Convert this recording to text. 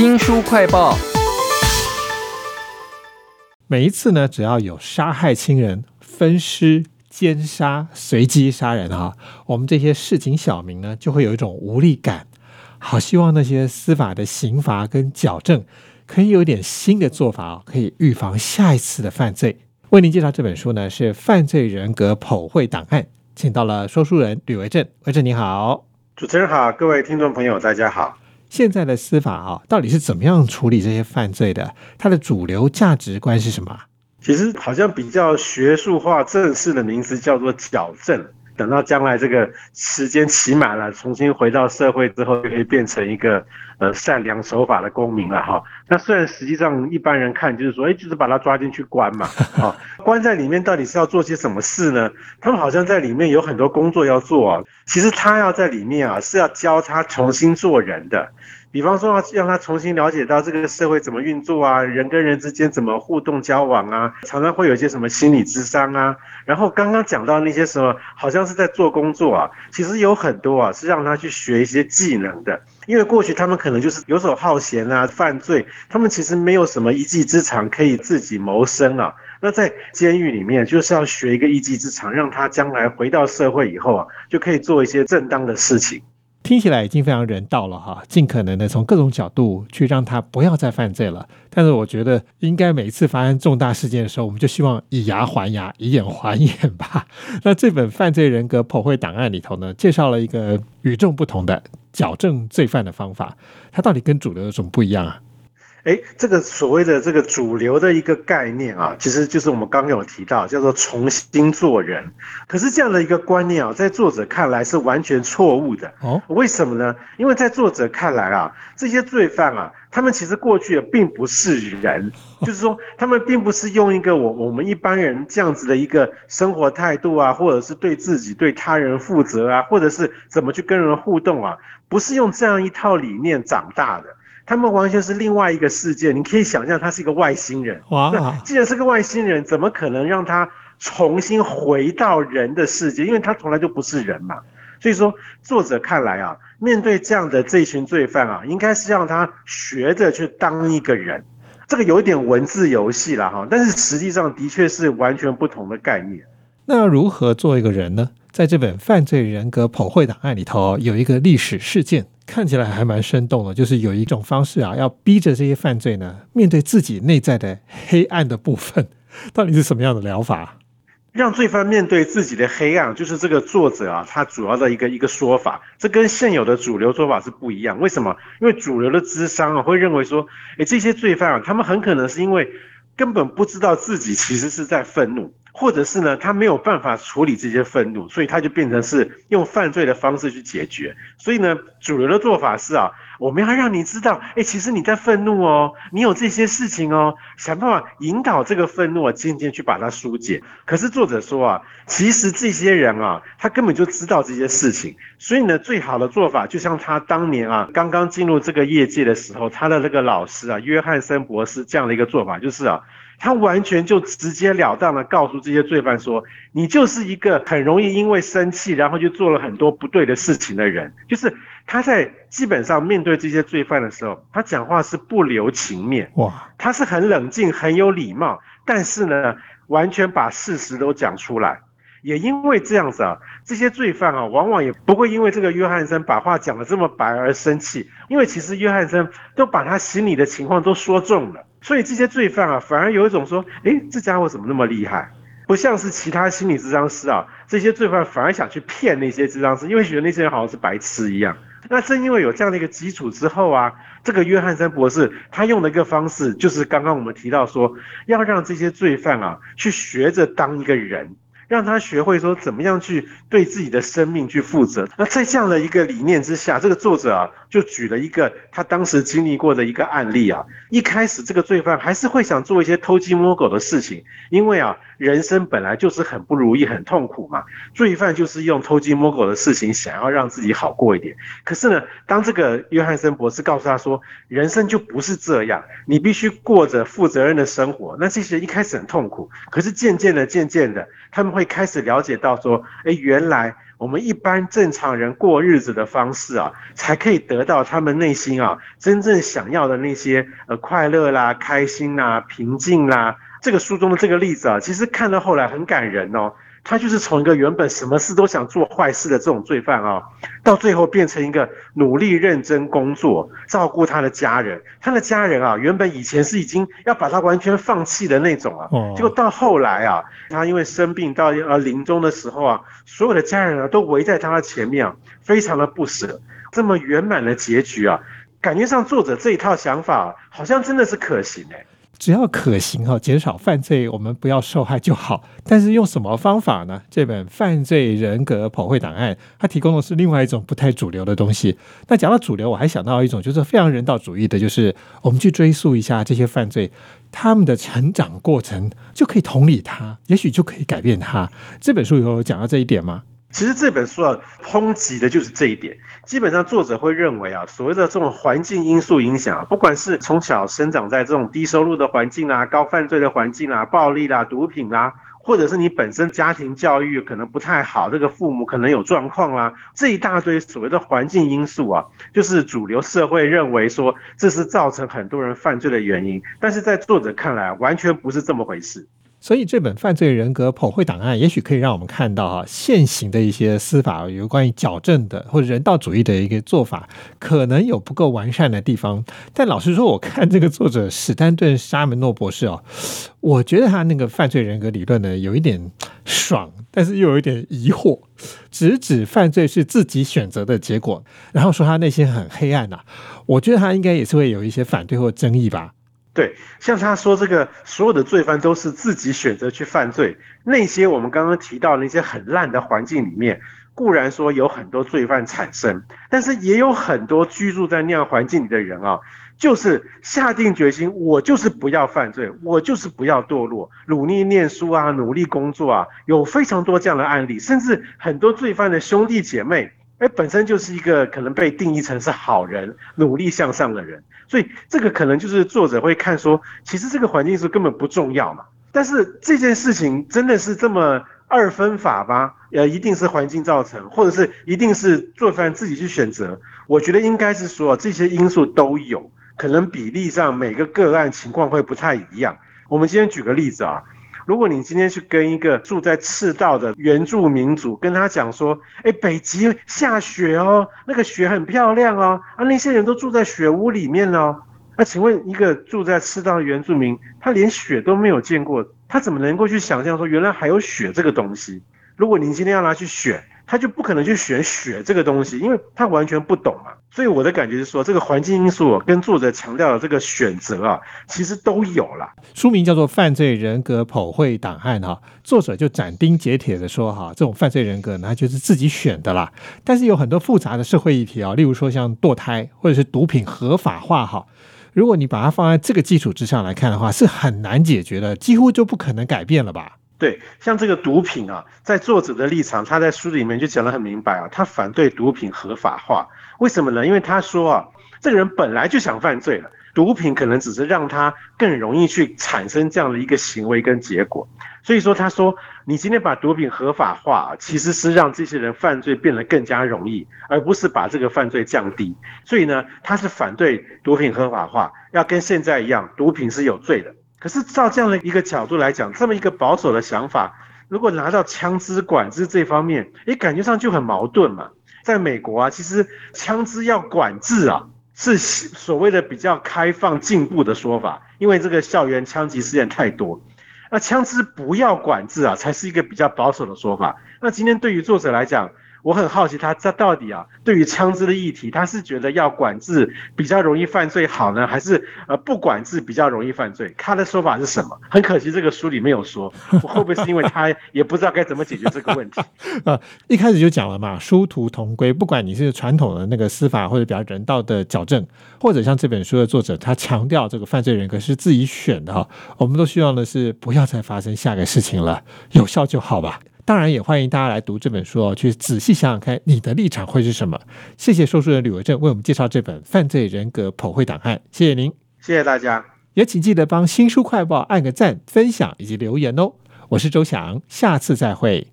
新书快报。每一次呢，只要有杀害亲人、分尸、奸杀、随机杀人啊，我们这些市井小民呢，就会有一种无力感，好希望那些司法的刑罚跟矫正可以有一点新的做法哦，可以预防下一次的犯罪。为您介绍这本书呢，是《犯罪人格剖绘档案》，请到了说书人吕维正，维正你好。主持人好，各位听众朋友大家好。现在的司法啊，到底是怎么样处理这些犯罪的？它的主流价值观是什么？其实好像比较学术化、正式的名词叫做矫正。等到将来这个时间期满了，重新回到社会之后，就可以变成一个呃善良守法的公民了哈。那虽然实际上一般人看就是说，哎，就是把他抓进去关嘛，啊，关在里面到底是要做些什么事呢？他们好像在里面有很多工作要做啊。其实他要在里面啊，是要教他重新做人的。比方说，要让他重新了解到这个社会怎么运作啊，人跟人之间怎么互动交往啊，常常会有一些什么心理智商啊。然后刚刚讲到那些什么，好像是在做工作啊，其实有很多啊是让他去学一些技能的。因为过去他们可能就是游手好闲啊，犯罪，他们其实没有什么一技之长可以自己谋生啊。那在监狱里面就是要学一个一技之长，让他将来回到社会以后啊，就可以做一些正当的事情。听起来已经非常人道了哈，尽可能的从各种角度去让他不要再犯罪了。但是我觉得应该每一次发生重大事件的时候，我们就希望以牙还牙，以眼还眼吧。那这本犯罪人格剖绘档案里头呢，介绍了一个与众不同的矫正罪犯的方法，它到底跟主流有什么不一样啊？哎，这个所谓的这个主流的一个概念啊，其实就是我们刚刚有提到，叫做重新做人。可是这样的一个观念啊，在作者看来是完全错误的。哦，为什么呢？因为在作者看来啊，这些罪犯啊，他们其实过去也并不是人，就是说他们并不是用一个我我们一般人这样子的一个生活态度啊，或者是对自己对他人负责啊，或者是怎么去跟人互动啊，不是用这样一套理念长大的。他们完全是另外一个世界，你可以想象他是一个外星人。哇！那既然是个外星人，怎么可能让他重新回到人的世界？因为他从来就不是人嘛。所以说，作者看来啊，面对这样的这群罪犯啊，应该是让他学着去当一个人。这个有一点文字游戏了哈，但是实际上的确是完全不同的概念。那如何做一个人呢？在这本犯罪人格普惠档案里头，有一个历史事件。看起来还蛮生动的，就是有一种方式啊，要逼着这些犯罪呢面对自己内在的黑暗的部分，到底是什么样的疗法？让罪犯面对自己的黑暗，就是这个作者啊，他主要的一个一个说法，这跟现有的主流说法是不一样。为什么？因为主流的智商啊，会认为说，诶，这些罪犯啊，他们很可能是因为根本不知道自己其实是在愤怒。或者是呢，他没有办法处理这些愤怒，所以他就变成是用犯罪的方式去解决。所以呢，主流的做法是啊，我们要让你知道，哎，其实你在愤怒哦，你有这些事情哦，想办法引导这个愤怒啊，渐渐去把它疏解。可是作者说啊，其实这些人啊，他根本就知道这些事情。所以呢，最好的做法就像他当年啊，刚刚进入这个业界的时候，他的那个老师啊，约翰森博士这样的一个做法，就是啊。他完全就直截了当的告诉这些罪犯说：“你就是一个很容易因为生气，然后就做了很多不对的事情的人。”就是他在基本上面对这些罪犯的时候，他讲话是不留情面，哇，他是很冷静、很有礼貌，但是呢，完全把事实都讲出来。也因为这样子啊，这些罪犯啊，往往也不会因为这个约翰森把话讲得这么白而生气，因为其实约翰森都把他心里的情况都说中了，所以这些罪犯啊，反而有一种说，诶，这家伙怎么那么厉害？不像是其他心理智商师啊，这些罪犯反而想去骗那些智商师，因为觉得那些人好像是白痴一样。那正因为有这样的一个基础之后啊，这个约翰森博士他用的一个方式，就是刚刚我们提到说，要让这些罪犯啊，去学着当一个人。让他学会说怎么样去对自己的生命去负责。那在这样的一个理念之下，这个作者啊就举了一个他当时经历过的一个案例啊。一开始这个罪犯还是会想做一些偷鸡摸狗的事情，因为啊人生本来就是很不如意、很痛苦嘛。罪犯就是用偷鸡摸狗的事情想要让自己好过一点。可是呢，当这个约翰森博士告诉他说，人生就不是这样，你必须过着负责任的生活。那这些人一开始很痛苦，可是渐渐的、渐渐的，他们会。开始了解到说，哎，原来我们一般正常人过日子的方式啊，才可以得到他们内心啊真正想要的那些呃快乐啦、开心啦、平静啦。这个书中的这个例子啊，其实看到后来很感人哦。他就是从一个原本什么事都想做坏事的这种罪犯啊，到最后变成一个努力认真工作、照顾他的家人。他的家人啊，原本以前是已经要把他完全放弃的那种啊，结果到后来啊，他因为生病到呃临终的时候啊，所有的家人啊都围在他的前面啊，非常的不舍。这么圆满的结局啊，感觉上作者这一套想法好像真的是可行哎。只要可行哈，减少犯罪，我们不要受害就好。但是用什么方法呢？这本《犯罪人格剖绘档案》它提供的是另外一种不太主流的东西。那讲到主流，我还想到一种就是非常人道主义的，就是我们去追溯一下这些犯罪他们的成长过程，就可以同理他，也许就可以改变他。这本书有讲到这一点吗？其实这本书啊，抨击的就是这一点。基本上作者会认为啊，所谓的这种环境因素影响啊，不管是从小生长在这种低收入的环境啊、高犯罪的环境啊、暴力啦、毒品啦，或者是你本身家庭教育可能不太好，这个父母可能有状况啦，这一大堆所谓的环境因素啊，就是主流社会认为说这是造成很多人犯罪的原因。但是在作者看来，完全不是这么回事。所以这本犯罪人格普惠档案，也许可以让我们看到哈现行的一些司法有关于矫正的或者人道主义的一个做法，可能有不够完善的地方。但老实说，我看这个作者史丹顿沙门诺博士哦，我觉得他那个犯罪人格理论呢，有一点爽，但是又有一点疑惑。直指犯罪是自己选择的结果，然后说他内心很黑暗呐，我觉得他应该也是会有一些反对或争议吧。对，像他说这个所有的罪犯都是自己选择去犯罪，那些我们刚刚提到那些很烂的环境里面，固然说有很多罪犯产生，但是也有很多居住在那样环境里的人啊，就是下定决心，我就是不要犯罪，我就是不要堕落，努力念书啊，努力工作啊，有非常多这样的案例，甚至很多罪犯的兄弟姐妹。哎，本身就是一个可能被定义成是好人、努力向上的人，所以这个可能就是作者会看说，其实这个环境是根本不重要嘛。但是这件事情真的是这么二分法吗？呃，一定是环境造成，或者是一定是做犯自己去选择？我觉得应该是说这些因素都有，可能比例上每个个案情况会不太一样。我们今天举个例子啊。如果你今天去跟一个住在赤道的原住民族，跟他讲说，哎，北极下雪哦，那个雪很漂亮哦，啊，那些人都住在雪屋里面哦，那请问一个住在赤道的原住民，他连雪都没有见过，他怎么能够去想象说原来还有雪这个东西？如果您今天要拿去选。他就不可能去选血这个东西，因为他完全不懂嘛。所以我的感觉是说，这个环境因素跟作者强调的这个选择啊，其实都有了。书名叫做《犯罪人格剖绘档案》哈，作者就斩钉截铁的说哈，这种犯罪人格呢，就是自己选的啦。但是有很多复杂的社会议题啊，例如说像堕胎或者是毒品合法化哈，如果你把它放在这个基础之上来看的话，是很难解决的，几乎就不可能改变了吧。对，像这个毒品啊，在作者的立场，他在书里面就讲得很明白啊，他反对毒品合法化。为什么呢？因为他说啊，这个人本来就想犯罪了，毒品可能只是让他更容易去产生这样的一个行为跟结果。所以说，他说你今天把毒品合法化，其实是让这些人犯罪变得更加容易，而不是把这个犯罪降低。所以呢，他是反对毒品合法化，要跟现在一样，毒品是有罪的。可是照这样的一个角度来讲，这么一个保守的想法，如果拿到枪支管制这方面，诶，感觉上就很矛盾嘛。在美国啊，其实枪支要管制啊，是所谓的比较开放进步的说法，因为这个校园枪击事件太多。那枪支不要管制啊，才是一个比较保守的说法。那今天对于作者来讲，我很好奇，他这到底啊，对于枪支的议题，他是觉得要管制比较容易犯罪好呢，还是呃不管制比较容易犯罪？他的说法是什么？很可惜，这个书里没有说，会不会是因为他也不知道该怎么解决这个问题？啊，一开始就讲了嘛，殊途同归，不管你是传统的那个司法或者比较人道的矫正，或者像这本书的作者，他强调这个犯罪人格是自己选的哈，我们都希望的是不要再发生下个事情了，有效就好吧。当然也欢迎大家来读这本书哦，去仔细想想看你的立场会是什么。谢谢说书人吕维正为我们介绍这本《犯罪人格剖绘档案》，谢谢您，谢谢大家，也请记得帮新书快报按个赞、分享以及留言哦。我是周翔，下次再会。